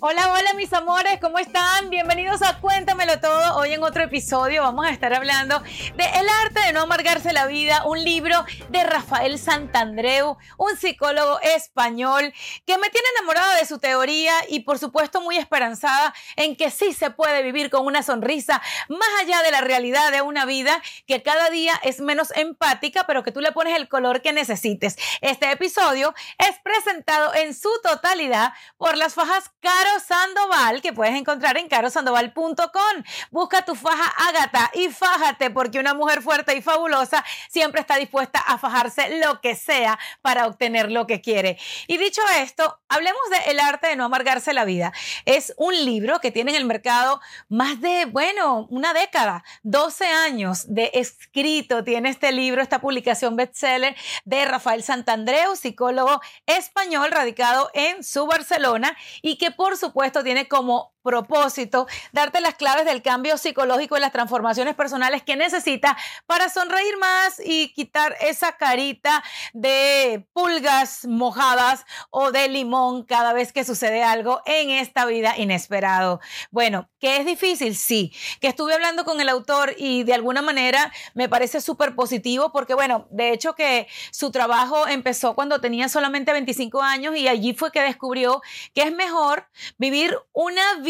Hola, hola mis amores, ¿cómo están? Bienvenidos a Cuéntamelo Todo. Hoy en otro episodio vamos a estar hablando de El arte de no amargarse la vida, un libro de Rafael Santandreu, un psicólogo español que me tiene enamorada de su teoría y por supuesto muy esperanzada en que sí se puede vivir con una sonrisa más allá de la realidad de una vida que cada día es menos empática, pero que tú le pones el color que necesites. Este episodio es presentado en su totalidad por las fajas Caro Sandoval, que puedes encontrar en carosandoval.com. Busca tu faja Ágata y fájate, porque una mujer fuerte y fabulosa siempre está dispuesta a fajarse lo que sea para obtener lo que quiere. Y dicho esto, hablemos de El arte de no amargarse la vida. Es un libro que tiene en el mercado más de, bueno, una década, 12 años de escrito. Tiene este libro, esta publicación bestseller de Rafael Santandreu, psicólogo español radicado en su Barcelona y que por supuesto, tiene como propósito darte las claves del cambio psicológico y las transformaciones personales que necesitas para sonreír más y quitar esa carita de pulgas mojadas o de limón cada vez que sucede algo en esta vida inesperado. Bueno, que es difícil, sí. Que estuve hablando con el autor y de alguna manera me parece súper positivo porque, bueno, de hecho que su trabajo empezó cuando tenía solamente 25 años y allí fue que descubrió que es mejor vivir una vida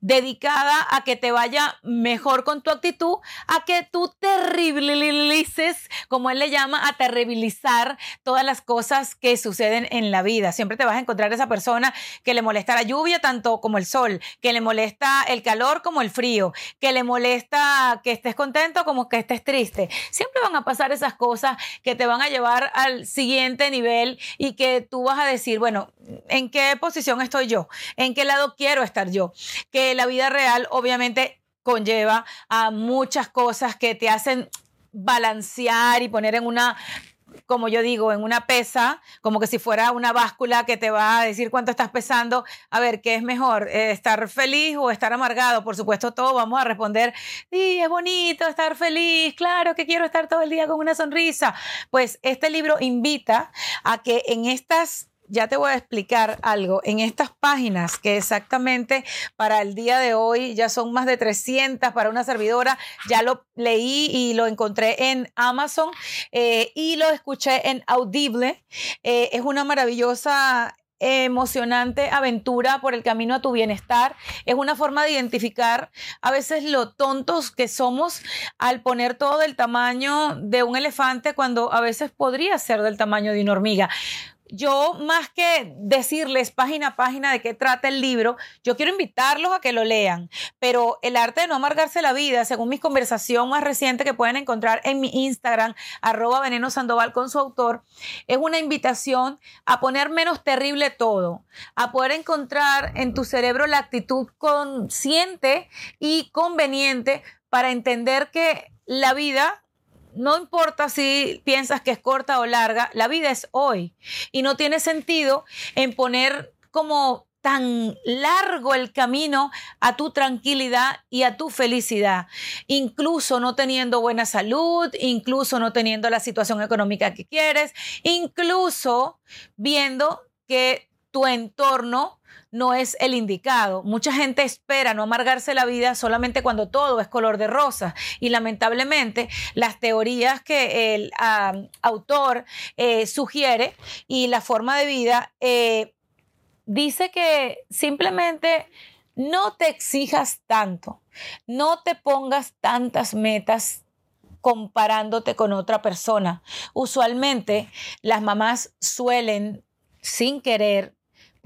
dedicada a que te vaya mejor con tu actitud, a que tú terribilices, como él le llama, a terribilizar todas las cosas que suceden en la vida. Siempre te vas a encontrar esa persona que le molesta la lluvia tanto como el sol, que le molesta el calor como el frío, que le molesta que estés contento como que estés triste. Siempre van a pasar esas cosas que te van a llevar al siguiente nivel y que tú vas a decir, bueno, ¿en qué posición estoy yo? ¿En qué lado quiero estar yo? Que la vida real obviamente conlleva a muchas cosas que te hacen balancear y poner en una como yo digo, en una pesa, como que si fuera una báscula que te va a decir cuánto estás pesando. A ver, ¿qué es mejor? Eh, ¿Estar feliz o estar amargado? Por supuesto, todos vamos a responder, sí, es bonito estar feliz, claro que quiero estar todo el día con una sonrisa. Pues este libro invita a que en estas ya te voy a explicar algo. En estas páginas que exactamente para el día de hoy ya son más de 300 para una servidora, ya lo leí y lo encontré en Amazon eh, y lo escuché en Audible. Eh, es una maravillosa emocionante aventura por el camino a tu bienestar. Es una forma de identificar a veces lo tontos que somos al poner todo del tamaño de un elefante cuando a veces podría ser del tamaño de una hormiga yo más que decirles página a página de qué trata el libro, yo quiero invitarlos a que lo lean. Pero el arte de no amargarse la vida, según mi conversación más reciente que pueden encontrar en mi Instagram, arroba veneno sandoval con su autor, es una invitación a poner menos terrible todo, a poder encontrar en tu cerebro la actitud consciente y conveniente para entender que la vida no importa si piensas que es corta o larga, la vida es hoy. Y no tiene sentido en poner como tan largo el camino a tu tranquilidad y a tu felicidad, incluso no teniendo buena salud, incluso no teniendo la situación económica que quieres, incluso viendo que tu entorno no es el indicado. Mucha gente espera no amargarse la vida solamente cuando todo es color de rosa y lamentablemente las teorías que el autor eh, sugiere y la forma de vida eh, dice que simplemente no te exijas tanto, no te pongas tantas metas comparándote con otra persona. Usualmente las mamás suelen, sin querer,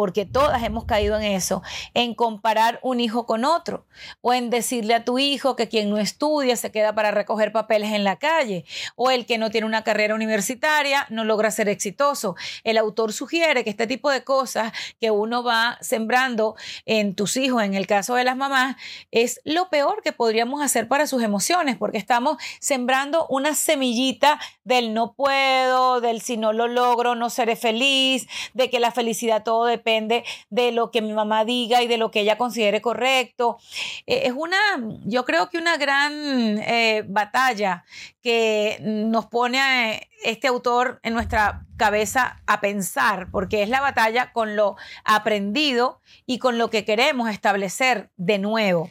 porque todas hemos caído en eso, en comparar un hijo con otro o en decirle a tu hijo que quien no estudia se queda para recoger papeles en la calle o el que no tiene una carrera universitaria no logra ser exitoso. El autor sugiere que este tipo de cosas que uno va sembrando en tus hijos, en el caso de las mamás, es lo peor que podríamos hacer para sus emociones porque estamos sembrando una semillita del no puedo, del si no lo logro no seré feliz, de que la felicidad todo depende depende de lo que mi mamá diga y de lo que ella considere correcto. Eh, es una, yo creo que una gran eh, batalla que nos pone a este autor en nuestra cabeza a pensar, porque es la batalla con lo aprendido y con lo que queremos establecer de nuevo.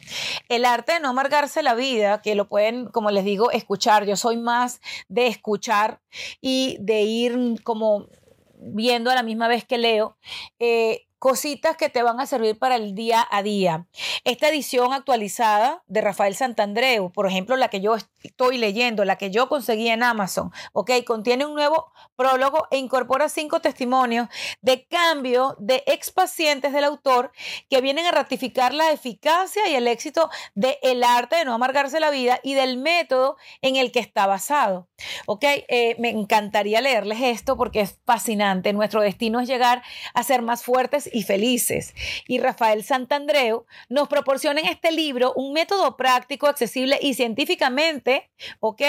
El arte de no amargarse la vida, que lo pueden, como les digo, escuchar. Yo soy más de escuchar y de ir como viendo a la misma vez que leo, eh, cositas que te van a servir para el día a día. Esta edición actualizada de Rafael Santandreu, por ejemplo, la que yo estoy leyendo, la que yo conseguí en Amazon, ¿ok? Contiene un nuevo prólogo e incorpora cinco testimonios de cambio de ex pacientes del autor que vienen a ratificar la eficacia y el éxito del el arte de no amargarse la vida y del método en el que está basado. ¿Ok? Eh, me encantaría leerles esto porque es fascinante. Nuestro destino es llegar a ser más fuertes y felices. Y Rafael Santandreu nos proporciona en este libro un método práctico, accesible y científicamente, ¿ok?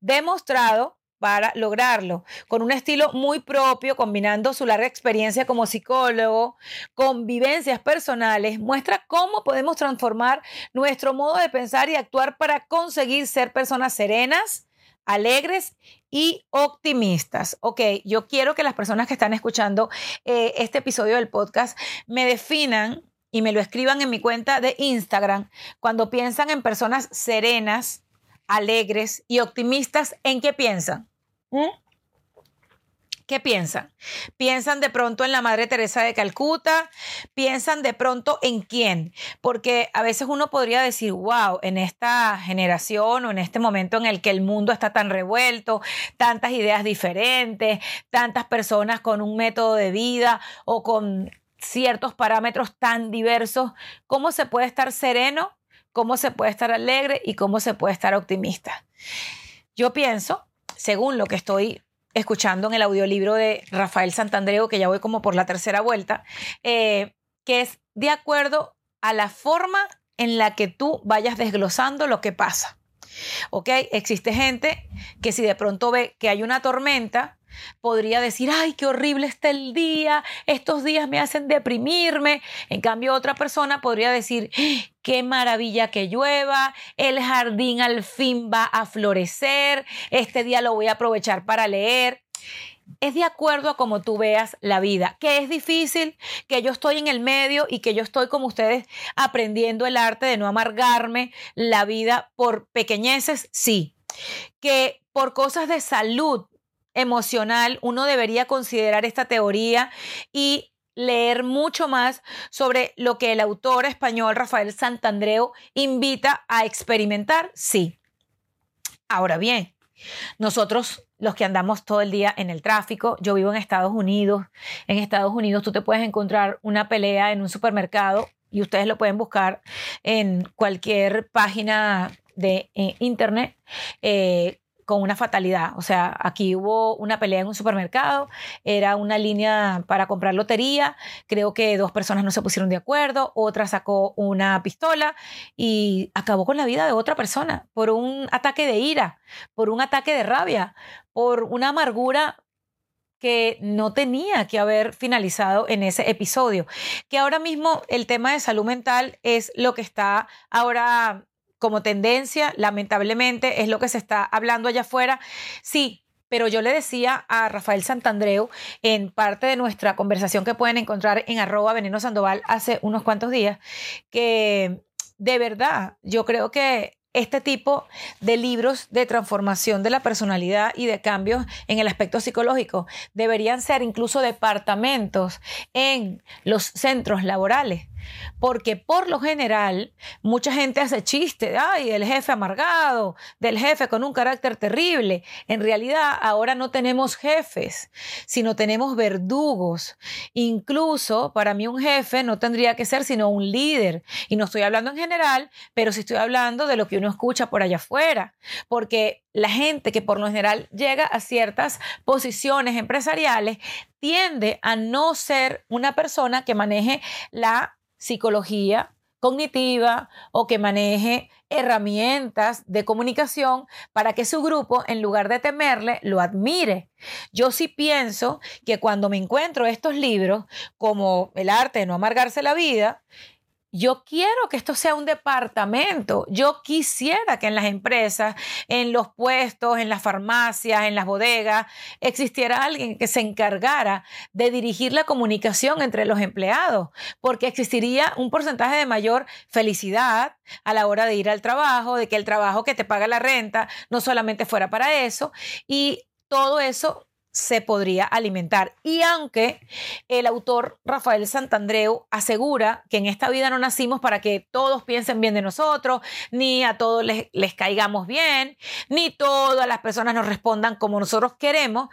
Demostrado para lograrlo, con un estilo muy propio, combinando su larga experiencia como psicólogo, con vivencias personales, muestra cómo podemos transformar nuestro modo de pensar y actuar para conseguir ser personas serenas, alegres y optimistas. Ok, yo quiero que las personas que están escuchando eh, este episodio del podcast me definan y me lo escriban en mi cuenta de Instagram cuando piensan en personas serenas, alegres y optimistas, ¿en qué piensan? ¿Mm? ¿Qué piensan? ¿Piensan de pronto en la Madre Teresa de Calcuta? ¿Piensan de pronto en quién? Porque a veces uno podría decir, wow, en esta generación o en este momento en el que el mundo está tan revuelto, tantas ideas diferentes, tantas personas con un método de vida o con ciertos parámetros tan diversos, ¿cómo se puede estar sereno? ¿Cómo se puede estar alegre? ¿Y cómo se puede estar optimista? Yo pienso, según lo que estoy escuchando en el audiolibro de Rafael Santandreu, que ya voy como por la tercera vuelta, eh, que es de acuerdo a la forma en la que tú vayas desglosando lo que pasa. ¿Ok? Existe gente que si de pronto ve que hay una tormenta, podría decir, ay, qué horrible está el día, estos días me hacen deprimirme. En cambio, otra persona podría decir, qué maravilla que llueva, el jardín al fin va a florecer, este día lo voy a aprovechar para leer. Es de acuerdo a cómo tú veas la vida, que es difícil, que yo estoy en el medio y que yo estoy como ustedes aprendiendo el arte de no amargarme la vida por pequeñeces, sí. Que por cosas de salud emocional, uno debería considerar esta teoría y leer mucho más sobre lo que el autor español Rafael Santandreu invita a experimentar, sí. Ahora bien, nosotros los que andamos todo el día en el tráfico, yo vivo en Estados Unidos, en Estados Unidos tú te puedes encontrar una pelea en un supermercado y ustedes lo pueden buscar en cualquier página de eh, internet. Eh, con una fatalidad. O sea, aquí hubo una pelea en un supermercado, era una línea para comprar lotería, creo que dos personas no se pusieron de acuerdo, otra sacó una pistola y acabó con la vida de otra persona por un ataque de ira, por un ataque de rabia, por una amargura que no tenía que haber finalizado en ese episodio. Que ahora mismo el tema de salud mental es lo que está ahora como tendencia, lamentablemente, es lo que se está hablando allá afuera. Sí, pero yo le decía a Rafael Santandreu en parte de nuestra conversación que pueden encontrar en arroba veneno sandoval hace unos cuantos días, que de verdad yo creo que este tipo de libros de transformación de la personalidad y de cambios en el aspecto psicológico deberían ser incluso departamentos en los centros laborales porque por lo general mucha gente hace chiste, ay, el jefe amargado, del jefe con un carácter terrible. En realidad ahora no tenemos jefes, sino tenemos verdugos. Incluso para mí un jefe no tendría que ser sino un líder. Y no estoy hablando en general, pero sí estoy hablando de lo que uno escucha por allá afuera. Porque la gente que por lo general llega a ciertas posiciones empresariales tiende a no ser una persona que maneje la psicología cognitiva o que maneje herramientas de comunicación para que su grupo, en lugar de temerle, lo admire. Yo sí pienso que cuando me encuentro estos libros, como El arte de no amargarse la vida, yo quiero que esto sea un departamento. Yo quisiera que en las empresas, en los puestos, en las farmacias, en las bodegas, existiera alguien que se encargara de dirigir la comunicación entre los empleados, porque existiría un porcentaje de mayor felicidad a la hora de ir al trabajo, de que el trabajo que te paga la renta no solamente fuera para eso, y todo eso se podría alimentar. Y aunque el autor Rafael Santandreu asegura que en esta vida no nacimos para que todos piensen bien de nosotros, ni a todos les, les caigamos bien, ni todas las personas nos respondan como nosotros queremos,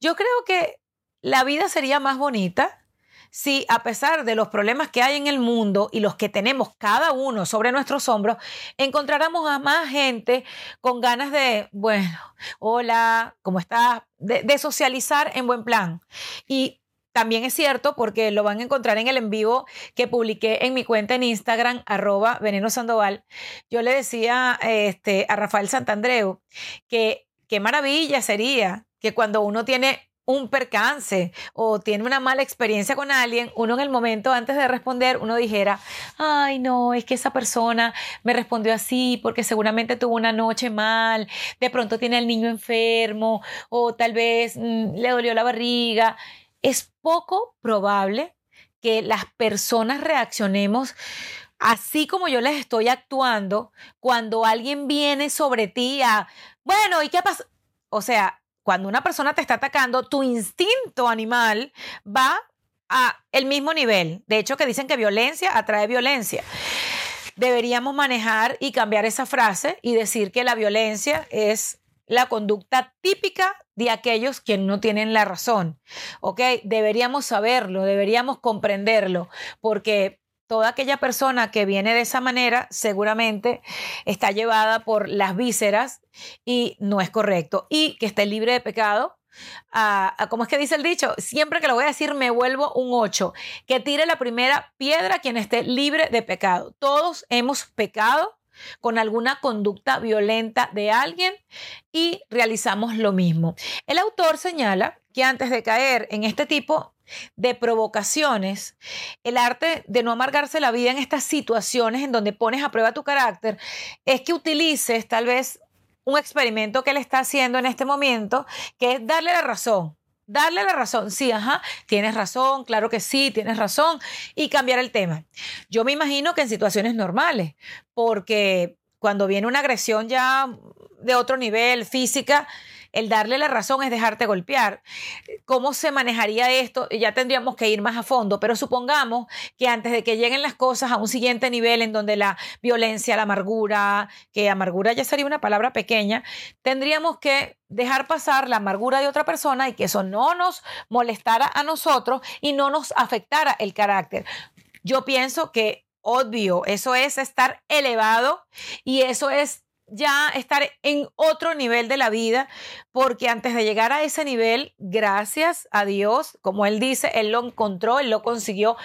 yo creo que la vida sería más bonita si a pesar de los problemas que hay en el mundo y los que tenemos cada uno sobre nuestros hombros, encontráramos a más gente con ganas de, bueno, hola, ¿cómo estás? De, socializar en buen plan. Y también es cierto porque lo van a encontrar en el en vivo que publiqué en mi cuenta en Instagram, arroba veneno sandoval. Yo le decía este, a Rafael Santandreu que qué maravilla sería que cuando uno tiene un percance o tiene una mala experiencia con alguien, uno en el momento antes de responder, uno dijera, ay no, es que esa persona me respondió así porque seguramente tuvo una noche mal, de pronto tiene al niño enfermo o tal vez mm, le dolió la barriga. Es poco probable que las personas reaccionemos así como yo les estoy actuando cuando alguien viene sobre ti a, bueno, ¿y qué pasa? O sea, cuando una persona te está atacando, tu instinto animal va a el mismo nivel. De hecho, que dicen que violencia atrae violencia. Deberíamos manejar y cambiar esa frase y decir que la violencia es la conducta típica de aquellos que no tienen la razón. ¿Ok? Deberíamos saberlo, deberíamos comprenderlo, porque toda aquella persona que viene de esa manera seguramente está llevada por las vísceras y no es correcto. Y que esté libre de pecado. ¿Cómo es que dice el dicho? Siempre que lo voy a decir me vuelvo un 8. Que tire la primera piedra quien esté libre de pecado. Todos hemos pecado con alguna conducta violenta de alguien y realizamos lo mismo. El autor señala que antes de caer en este tipo de provocaciones, el arte de no amargarse la vida en estas situaciones en donde pones a prueba tu carácter, es que utilices tal vez un experimento que él está haciendo en este momento, que es darle la razón. Darle la razón, sí, ajá, tienes razón, claro que sí, tienes razón, y cambiar el tema. Yo me imagino que en situaciones normales, porque cuando viene una agresión ya de otro nivel, física, el darle la razón es dejarte golpear. ¿Cómo se manejaría esto? Ya tendríamos que ir más a fondo, pero supongamos que antes de que lleguen las cosas a un siguiente nivel en donde la violencia, la amargura, que amargura ya sería una palabra pequeña, tendríamos que dejar pasar la amargura de otra persona y que eso no nos molestara a nosotros y no nos afectara el carácter. Yo pienso que obvio, eso es estar elevado y eso es ya estar en otro nivel de la vida, porque antes de llegar a ese nivel, gracias a Dios, como él dice, él lo encontró, él lo consiguió.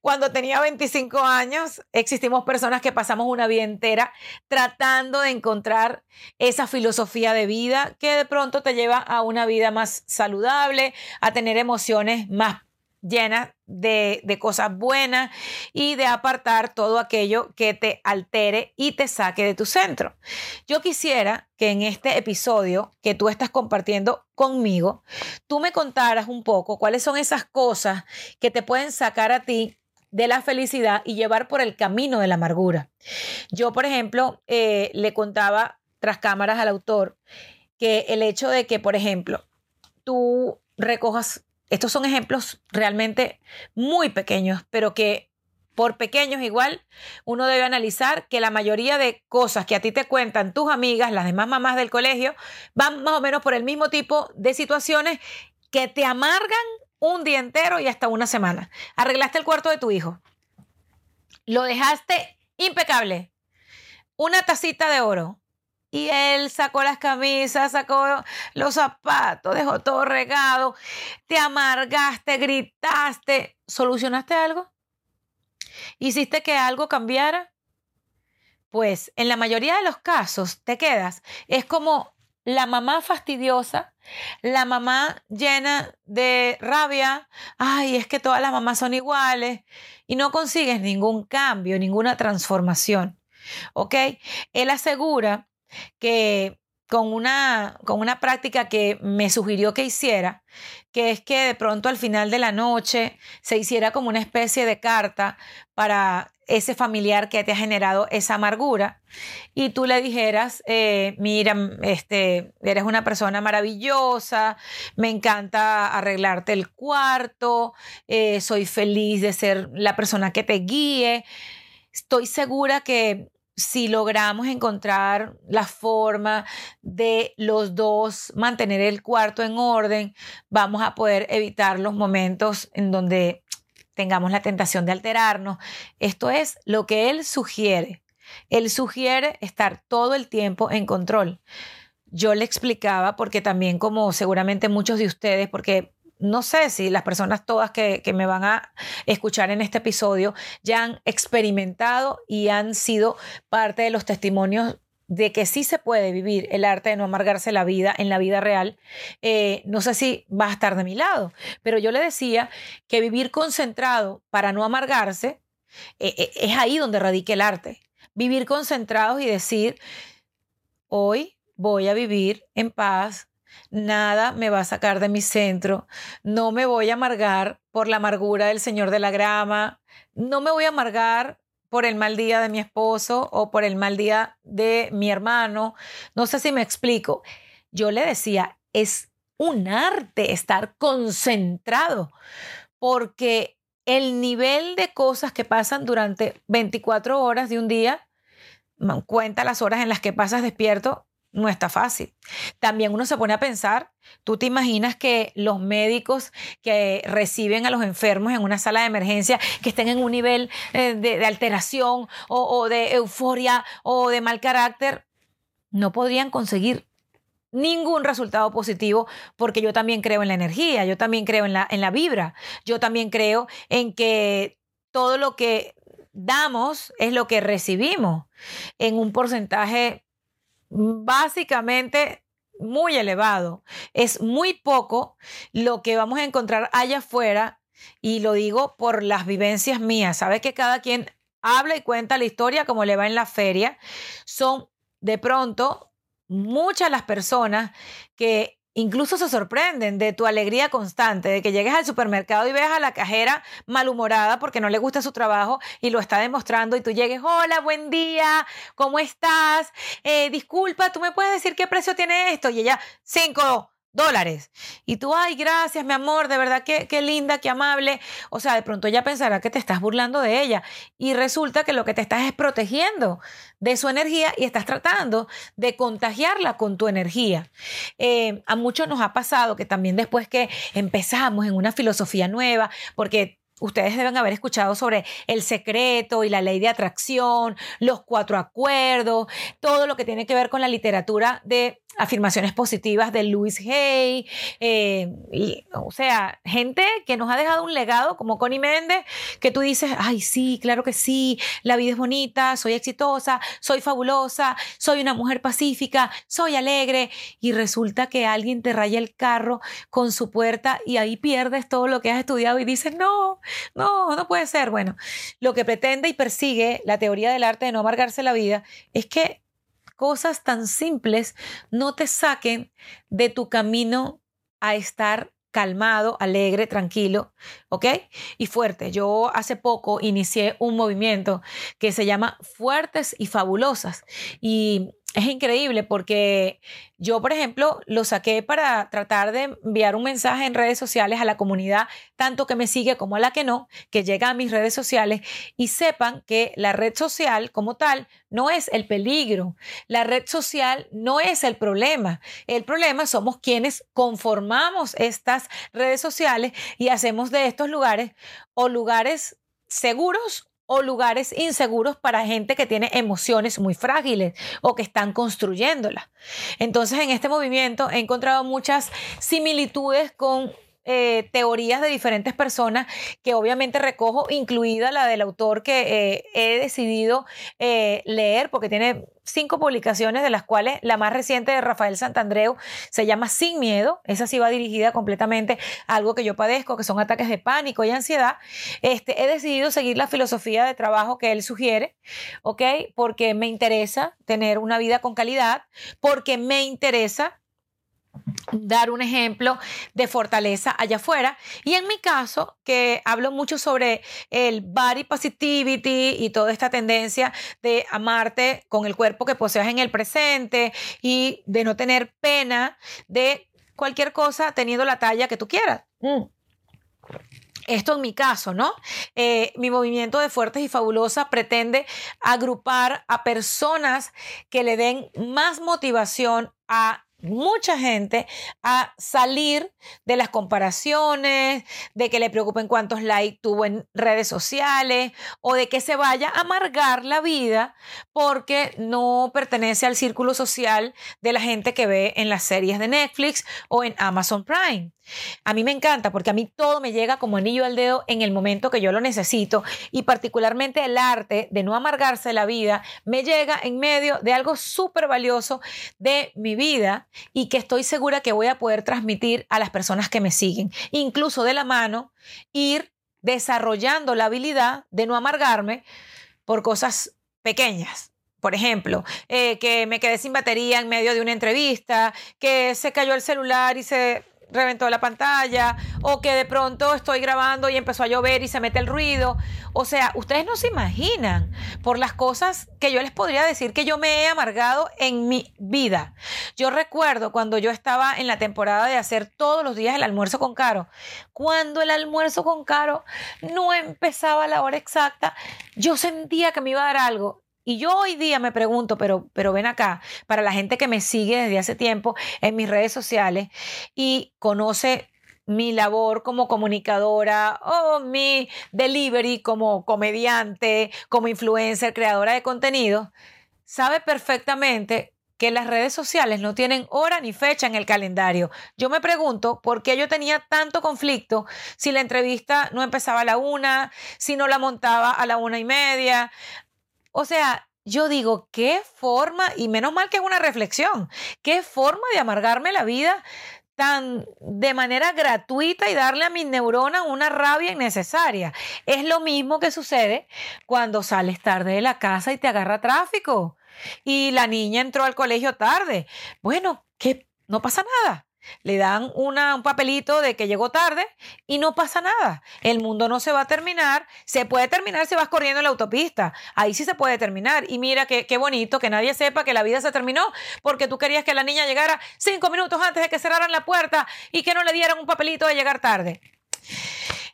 Cuando tenía 25 años, existimos personas que pasamos una vida entera tratando de encontrar esa filosofía de vida que de pronto te lleva a una vida más saludable, a tener emociones más llena de, de, cosas buenas y de apartar todo aquello que te altere y te saque de tu centro. Yo quisiera que en este episodio que tú estás compartiendo conmigo, tú me contaras un poco cuáles son esas cosas que te pueden sacar a ti de la felicidad y llevar por el camino de la amargura. Yo, por ejemplo, eh, le contaba tras cámaras al autor que el hecho de que, por ejemplo, tú recojas, estos son ejemplos realmente muy pequeños, pero que por pequeños igual, uno debe analizar que la mayoría de cosas que a ti te cuentan tus amigas, las demás mamás del colegio, van más o menos por el mismo tipo de situaciones que te amargan un día entero y hasta una semana. Arreglaste el cuarto de tu hijo. Lo dejaste impecable. Una tacita de oro. Y él sacó las camisas, sacó los zapatos, dejó todo regado. Te amargaste, gritaste. ¿Solucionaste algo? ¿Hiciste que algo cambiara? Pues en la mayoría de los casos te quedas. Es como la mamá fastidiosa, la mamá llena de rabia, ay, es que todas las mamás son iguales y no consigues ningún cambio, ninguna transformación. ¿Ok? Él asegura que con una, con una práctica que me sugirió que hiciera, que es que de pronto al final de la noche se hiciera como una especie de carta para ese familiar que te ha generado esa amargura y tú le dijeras, eh, mira, este, eres una persona maravillosa, me encanta arreglarte el cuarto, eh, soy feliz de ser la persona que te guíe, estoy segura que si logramos encontrar la forma de los dos mantener el cuarto en orden, vamos a poder evitar los momentos en donde tengamos la tentación de alterarnos. Esto es lo que él sugiere. Él sugiere estar todo el tiempo en control. Yo le explicaba, porque también como seguramente muchos de ustedes, porque no sé si las personas todas que, me van a escuchar en este episodio ya han experimentado y han sido parte de los testimonios de que sí se puede vivir el arte de no amargarse la vida en la vida real, eh, no sé si va a estar de mi lado, pero yo le decía que vivir concentrado para no amargarse eh, eh, es ahí donde radica el arte. Vivir concentrados y decir, hoy voy a vivir en paz, nada me va a sacar de mi centro, no me voy a amargar por la amargura del Señor de la Grama, no me voy a amargar por el mal día de mi esposo o por el mal día de mi hermano. No sé si me explico. Yo le decía, es un arte estar concentrado porque el nivel de cosas que pasan durante 24 horas de un día, cuenta las horas en las que pasas despierto, no está fácil. También uno se pone a pensar, tú te imaginas que los médicos que reciben a los enfermos en una sala de emergencia, que estén en un nivel eh, de, alteración o, de euforia o de mal carácter, no podrían conseguir ningún resultado positivo porque yo también creo en la energía, yo también creo en la, en la vibra, yo también creo en que todo lo que damos es lo que recibimos en un porcentaje básicamente muy elevado. Es muy poco lo que vamos a encontrar allá afuera y lo digo por las vivencias mías. Sabe que cada quien habla y cuenta la historia como le va en la feria. Son de pronto muchas las personas que Incluso se sorprenden de tu alegría constante, de que llegues al supermercado y veas a la cajera malhumorada porque no le gusta su trabajo y lo está demostrando y tú llegues, hola, buen día, ¿cómo estás? Eh, disculpa, ¿tú me puedes decir qué precio tiene esto? Y ella, cinco dólares. Y tú, ay, gracias, mi amor, de verdad que qué linda, qué amable. O sea, de pronto ella pensará que te estás burlando de ella. Y resulta que lo que te estás es protegiendo de su energía y estás tratando de contagiarla con tu energía. Eh, a muchos nos ha pasado que también después que empezamos en una filosofía nueva, porque Ustedes deben haber escuchado sobre el secreto y la ley de atracción, los cuatro acuerdos, todo lo que tiene que ver con la literatura de afirmaciones positivas de Louis Hay, eh, y, o sea, gente que nos ha dejado un legado como Connie Méndez, que tú dices, ay, sí, claro que sí, la vida es bonita, soy exitosa, soy fabulosa, soy una mujer pacífica, soy alegre, y resulta que alguien te raya el carro con su puerta y ahí pierdes todo lo que has estudiado y dices, no, no, no puede ser. Bueno, lo que pretende y persigue la teoría del arte de no amargarse la vida es que cosas tan simples no te saquen de tu camino a estar calmado, alegre, tranquilo, ¿ok? Y fuerte. Yo hace poco inicié un movimiento que se llama Fuertes y Fabulosas. Y es increíble porque yo, por ejemplo, lo saqué para tratar de enviar un mensaje en redes sociales a la comunidad, tanto que me sigue como a la que no, que llega a mis redes sociales y sepan que la red social como tal no es el peligro, la red social no es el problema. El problema somos quienes conformamos estas redes sociales y hacemos de estos lugares o lugares seguros o lugares inseguros para gente que tiene emociones muy frágiles o que están construyéndolas. Entonces, en este movimiento he encontrado muchas similitudes con eh, teorías de diferentes personas que obviamente recojo, incluida la del autor que eh, he decidido eh, leer porque tiene cinco publicaciones de las cuales la más reciente de Rafael Santandreu se llama Sin Miedo. Esa sí va dirigida completamente a algo que yo padezco, que son ataques de pánico y ansiedad. Este, he decidido seguir la filosofía de trabajo que él sugiere, ¿ok? Porque me interesa tener una vida con calidad, porque me interesa dar un ejemplo de fortaleza allá afuera. Y en mi caso, que hablo mucho sobre el body positivity y toda esta tendencia de amarte con el cuerpo que poseas en el presente y de no tener pena de cualquier cosa teniendo la talla que tú quieras. Mm. Esto en mi caso, ¿no? Eh, mi movimiento de Fuertes y Fabulosas pretende agrupar a personas que le den más motivación a mucha gente a salir de las comparaciones, de que le preocupen cuántos likes tuvo en redes sociales o de que se vaya a amargar la vida porque no pertenece al círculo social de la gente que ve en las series de Netflix o en Amazon Prime. A mí me encanta porque a mí todo me llega como anillo al dedo en el momento que yo lo necesito y particularmente el arte de no amargarse la vida me llega en medio de algo súper valioso de mi vida y que estoy segura que voy a poder transmitir a las personas que me siguen. Incluso de la mano, ir desarrollando la habilidad de no amargarme por cosas pequeñas. Por ejemplo, eh, que me quedé sin batería en medio de una entrevista, que se cayó el celular y se reventó la pantalla o que de pronto estoy grabando y empezó a llover y se mete el ruido. O sea, ustedes no se imaginan por las cosas que yo les podría decir que yo me he amargado en mi vida. Yo recuerdo cuando yo estaba en la temporada de hacer todos los días el almuerzo con Caro. Cuando el almuerzo con Caro no empezaba a la hora exacta, yo sentía que me iba a dar algo y yo hoy día me pregunto, pero, pero ven acá, para la gente que me sigue desde hace tiempo en mis redes sociales y conoce mi labor como comunicadora o mi delivery como comediante, como influencer, creadora de contenido, sabe perfectamente que las redes sociales no tienen hora ni fecha en el calendario. Yo me pregunto por qué yo tenía tanto conflicto si la entrevista no empezaba a la una, si no la montaba a la una y media. O sea, yo digo, qué forma, y menos mal que es una reflexión, qué forma de amargarme la vida tan de manera gratuita y darle a mis neuronas una rabia innecesaria. Es lo mismo que sucede cuando sales tarde de la casa y te agarra tráfico y la niña entró al colegio tarde. Bueno, que no pasa nada le dan una, un papelito de que llegó tarde y no pasa nada. El mundo no se va a terminar. Se puede terminar si vas corriendo en la autopista. Ahí sí se puede terminar. Y mira qué, qué bonito que nadie sepa que la vida se terminó porque tú querías que la niña llegara cinco minutos antes de que cerraran la puerta y que no le dieran un papelito de llegar tarde.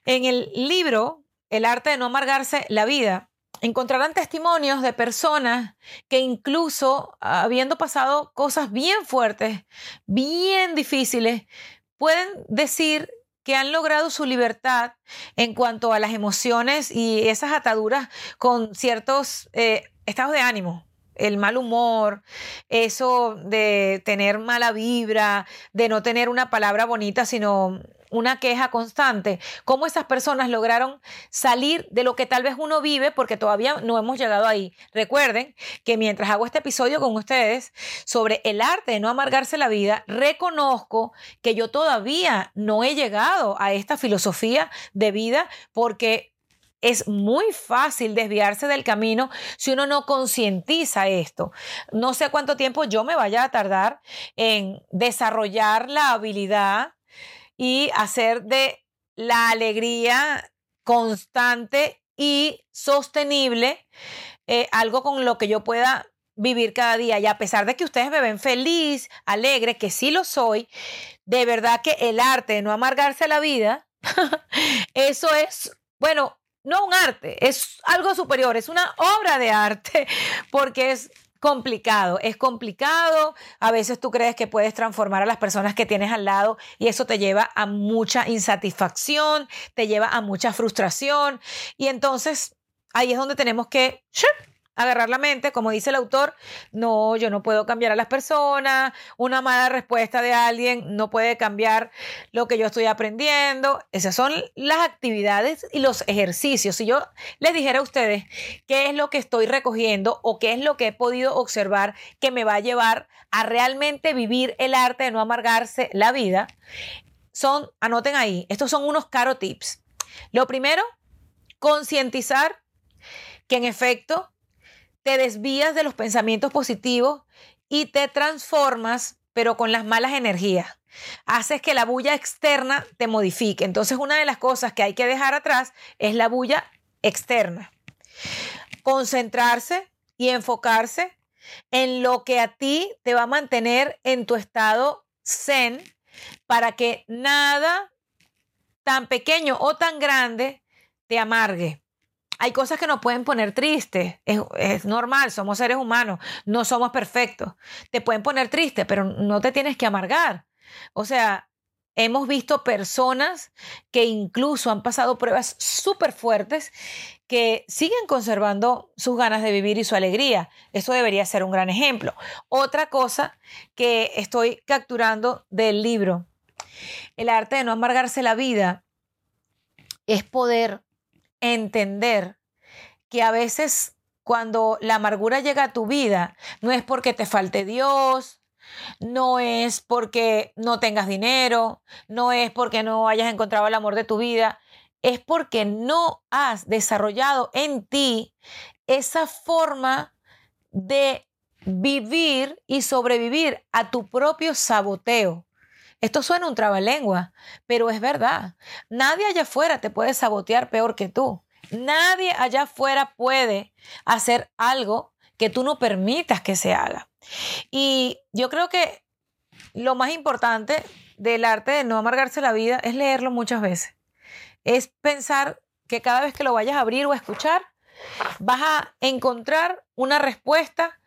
En el libro El arte de no amargarse la vida, encontrarán testimonios de personas que incluso habiendo pasado cosas bien fuertes, bien difíciles, pueden decir que han logrado su libertad en cuanto a las emociones y esas ataduras con ciertos eh, estados de ánimo. el mal humor, eso de tener mala vibra, de no tener una palabra bonita, sino una queja constante, cómo esas personas lograron salir de lo que tal vez uno vive porque todavía no hemos llegado ahí. Recuerden que mientras hago este episodio con ustedes sobre el arte de no amargarse la vida, reconozco que yo todavía no he llegado a esta filosofía de vida porque es muy fácil desviarse del camino si uno no concientiza esto. No sé cuánto tiempo yo me vaya a tardar en desarrollar la habilidad y hacer de la alegría constante y sostenible eh, algo con lo que yo pueda vivir cada día. Y a pesar de que ustedes me ven feliz, alegre, que sí lo soy, de verdad que el arte de no amargarse la vida, eso es, bueno, no un arte, es algo superior, es una obra de arte, porque es complicado, es complicado, a veces tú crees que puedes transformar a las personas que tienes al lado y eso te lleva a mucha insatisfacción, te lleva a mucha frustración. Y entonces ahí es donde tenemos que agarrar la mente, como dice el autor, no, yo no puedo cambiar a las personas, una mala respuesta de alguien no puede cambiar lo que yo estoy aprendiendo. Esas son las actividades y los ejercicios. Si yo les dijera a ustedes qué es lo que estoy recogiendo o qué es lo que he podido observar que me va a llevar a realmente vivir el arte de no amargarse la vida, son, anoten ahí, estos son unos caro tips. Lo primero, concientizar que en efecto te desvías de los pensamientos positivos y te transformas, pero con las malas energías. Haces que la bulla externa te modifique. Entonces, una de las cosas que hay que dejar atrás es la bulla externa. Concentrarse y enfocarse en lo que a ti te va a mantener en tu estado zen para que nada tan pequeño o tan grande te amargue hay cosas que nos pueden poner tristes. Es, normal, somos seres humanos, no somos perfectos. Te pueden poner triste, pero no te tienes que amargar. O sea, hemos visto personas que incluso han pasado pruebas súper fuertes que siguen conservando sus ganas de vivir y su alegría. Eso debería ser un gran ejemplo. Otra cosa que estoy capturando del libro, el arte de no amargarse la vida, es poder entender que a veces cuando la amargura llega a tu vida, no es porque te falte Dios, no es porque no tengas dinero, no es porque no hayas encontrado el amor de tu vida, es porque no has desarrollado en ti esa forma de vivir y sobrevivir a tu propio saboteo. Esto suena un trabalengua, pero es verdad. Nadie allá afuera te puede sabotear peor que tú. Nadie allá afuera puede hacer algo que tú no permitas que se haga. Y yo creo que lo más importante del arte de no amargarse la vida es leerlo muchas veces. Es pensar que cada vez que lo vayas a abrir o a escuchar, vas a encontrar una respuesta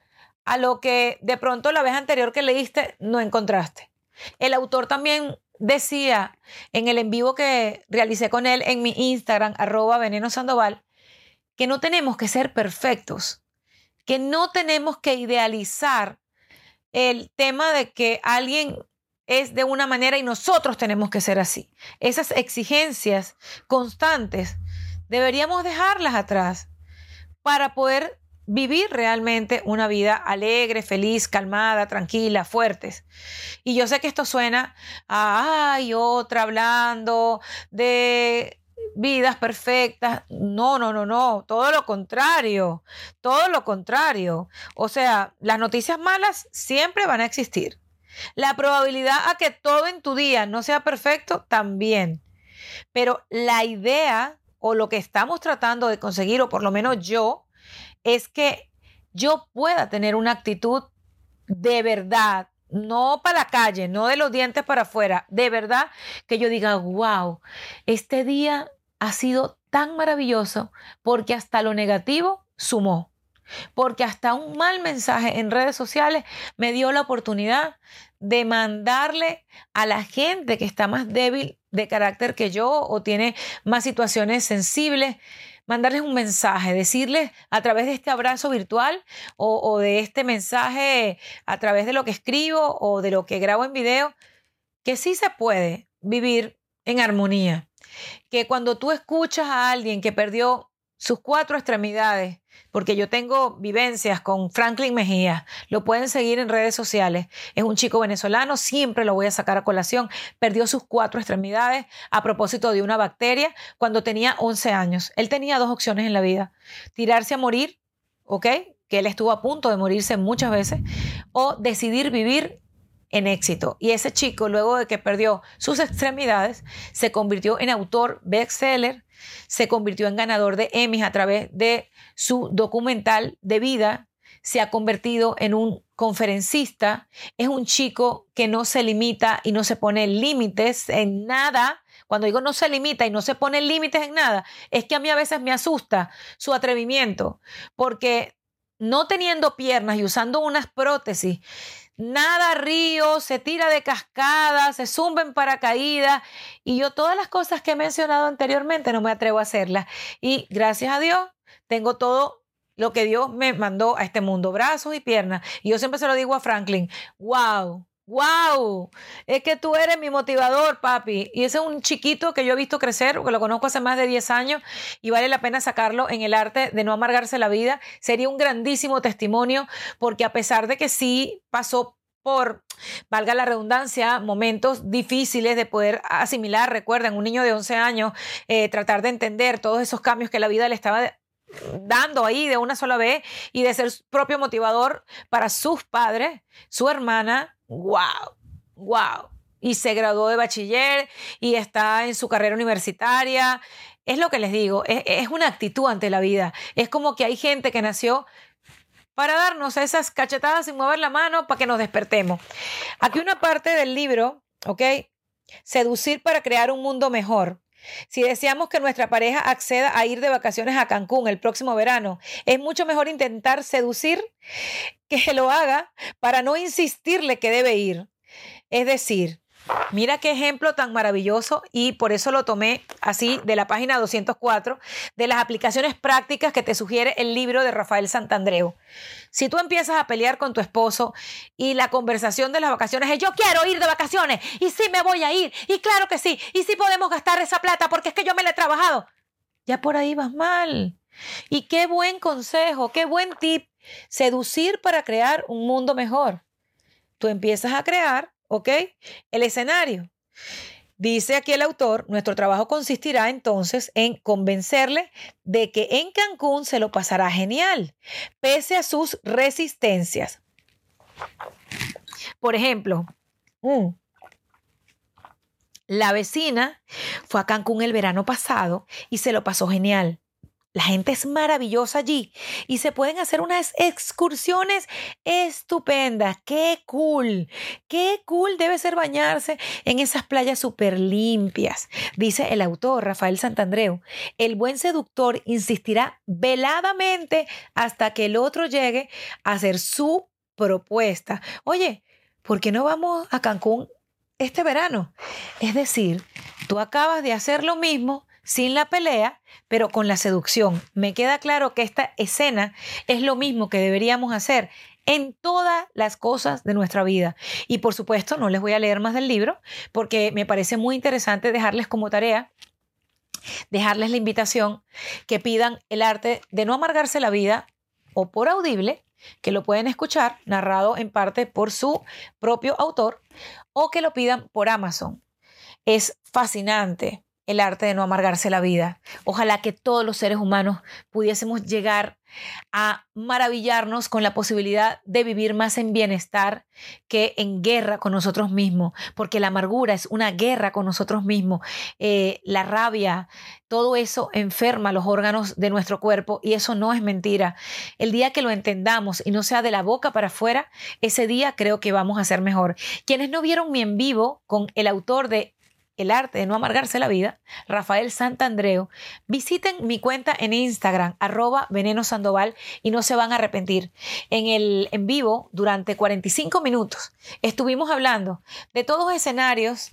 a lo que de pronto la vez anterior que leíste no encontraste. El autor también decía en el en vivo que realicé con él en mi Instagram, arroba veneno sandoval, que no tenemos que ser perfectos, que no tenemos que idealizar el tema de que alguien es de una manera y nosotros tenemos que ser así. Esas exigencias constantes deberíamos dejarlas atrás para poder vivir realmente una vida alegre, feliz, calmada, tranquila, fuertes. Y yo sé que esto suena a, ay, otra hablando de vidas perfectas. No, no, no, no, todo lo contrario, todo lo contrario. O sea, las noticias malas siempre van a existir. La probabilidad a que todo en tu día no sea perfecto también. Pero la idea o lo que estamos tratando de conseguir, o por lo menos yo, es que yo pueda tener una actitud de verdad, no para la calle, no de los dientes para afuera, de verdad que yo diga, wow, este día ha sido tan maravilloso porque hasta lo negativo sumó. Porque hasta un mal mensaje en redes sociales me dio la oportunidad de mandarle a la gente que está más débil de carácter que yo o tiene más situaciones sensibles, mandarles un mensaje, decirles a través de este abrazo virtual o, de este mensaje a través de lo que escribo o de lo que grabo en video, que sí se puede vivir en armonía. Que cuando tú escuchas a alguien que perdió sus cuatro extremidades, porque yo tengo vivencias con Franklin Mejía, lo pueden seguir en redes sociales. Es un chico venezolano, siempre lo voy a sacar a colación. Perdió sus cuatro extremidades a propósito de una bacteria cuando tenía 11 años. Él tenía dos opciones en la vida, tirarse a morir, ¿ok? Que él estuvo a punto de morirse muchas veces, o decidir vivir en éxito. Y ese chico, luego de que perdió sus extremidades, se convirtió en autor bestseller, se convirtió en ganador de Emmys a través de su documental de vida, se ha convertido en un conferencista, es un chico que no se limita y no se pone límites en nada. Cuando digo no se limita y no se pone límites en nada, es que a mí a veces me asusta su atrevimiento, porque no teniendo piernas y usando unas prótesis, nada río, se tira de cascada, se zumba en paracaídas y yo todas las cosas que he mencionado anteriormente no me atrevo a hacerlas. Y gracias a Dios tengo todo lo que Dios me mandó a este mundo, brazos y piernas. Y yo siempre se lo digo a Franklin, wow, ¡Wow! Es que tú eres mi motivador, papi. Y ese es un chiquito que yo he visto crecer, porque lo conozco hace más de 10 años y vale la pena sacarlo en el arte de no amargarse la vida. Sería un grandísimo testimonio, porque a pesar de que sí pasó por, valga la redundancia, momentos difíciles de poder asimilar, recuerden, un niño de 11 años, eh, tratar de entender todos esos cambios que la vida le estaba dando ahí de una sola vez y de ser propio motivador para sus padres, su hermana, wow, wow. Y se graduó de bachiller y está en su carrera universitaria. Es lo que les digo, es, es una actitud ante la vida. Es como que hay gente que nació para darnos esas cachetadas sin mover la mano para que nos despertemos. Aquí una parte del libro, ¿ok? Seducir para crear un mundo mejor. Si deseamos que nuestra pareja acceda a ir de vacaciones a Cancún el próximo verano, es mucho mejor intentar seducir que lo haga para no insistirle que debe ir. Es decir, Mira qué ejemplo tan maravilloso y por eso lo tomé así de la página 204 de las aplicaciones prácticas que te sugiere el libro de Rafael Santandreu. Si tú empiezas a pelear con tu esposo y la conversación de las vacaciones es yo quiero ir de vacaciones y sí me voy a ir y claro que sí y sí podemos gastar esa plata porque es que yo me la he trabajado, ya por ahí vas mal. Y qué buen consejo, qué buen tip, seducir para crear un mundo mejor. Tú empiezas a crear ¿Ok? El escenario. Dice aquí el autor, nuestro trabajo consistirá entonces en convencerle de que en Cancún se lo pasará genial, pese a sus resistencias. Por ejemplo, mm, la vecina fue a Cancún el verano pasado y se lo pasó genial. La gente es maravillosa allí y se pueden hacer unas excursiones estupendas. ¡Qué cool! ¡Qué cool debe ser bañarse en esas playas súper limpias! Dice el autor Rafael Santandreu. El buen seductor insistirá veladamente hasta que el otro llegue a hacer su propuesta. Oye, ¿por qué no vamos a Cancún este verano? Es decir, tú acabas de hacer lo mismo sin la pelea, pero con la seducción. Me queda claro que esta escena es lo mismo que deberíamos hacer en todas las cosas de nuestra vida. Y por supuesto, no les voy a leer más del libro porque me parece muy interesante dejarles como tarea dejarles la invitación que pidan el arte de no amargarse la vida o por audible, que lo pueden escuchar narrado en parte por su propio autor, o que lo pidan por Amazon. Es fascinante, el arte de no amargarse la vida. Ojalá que todos los seres humanos pudiésemos llegar a maravillarnos con la posibilidad de vivir más en bienestar que en guerra con nosotros mismos, porque la amargura es una guerra con nosotros mismos, eh, la rabia, todo eso enferma los órganos de nuestro cuerpo y eso no es mentira. El día que lo entendamos y no sea de la boca para afuera, ese día creo que vamos a ser mejor. Quienes no vieron mi en vivo con el autor de el arte de no amargarse la vida, Rafael Santandreu, visiten mi cuenta en Instagram, arroba veneno sandoval, y no se van a arrepentir. En el en vivo, durante 45 minutos, estuvimos hablando de todos escenarios,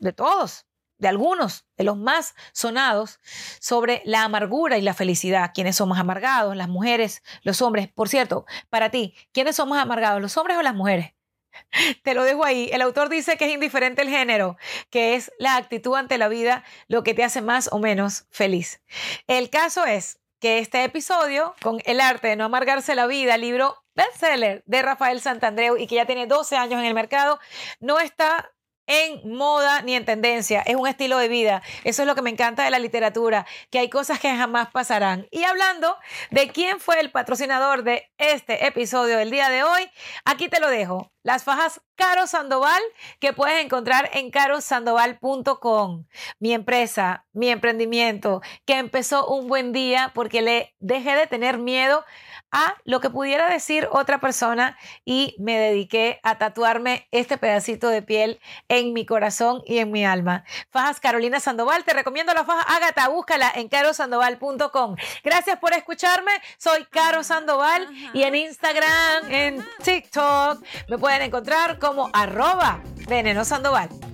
de todos, de algunos de los más sonados sobre la amargura y la felicidad. ¿Quiénes somos amargados? Las mujeres, los hombres. Por cierto, para ti, ¿quiénes somos amargados? ¿Los hombres o las mujeres? Te lo dejo ahí. El autor dice que es indiferente el género, que es la actitud ante la vida lo que te hace más o menos feliz. El caso es que este episodio, con El arte de no amargarse la vida, libro bestseller de Rafael Santandreu y que ya tiene 12 años en el mercado, no está en moda ni en tendencia, es un estilo de vida. Eso es lo que me encanta de la literatura, que hay cosas que jamás pasarán. Y hablando de quién fue el patrocinador de este episodio del día de hoy, aquí te lo dejo. Las fajas Caro Sandoval que puedes encontrar en carosandoval.com. Mi empresa, mi emprendimiento, que empezó un buen día porque le dejé de tener miedo a lo que pudiera decir otra persona y me dediqué a tatuarme este pedacito de piel en mi corazón y en mi alma. Fajas Carolina Sandoval, te recomiendo la faja Ágata, búscala en carosandoval.com. Gracias por escucharme, soy Caro Sandoval y en Instagram, en TikTok, me pueden encontrar como arroba veneno Sandoval.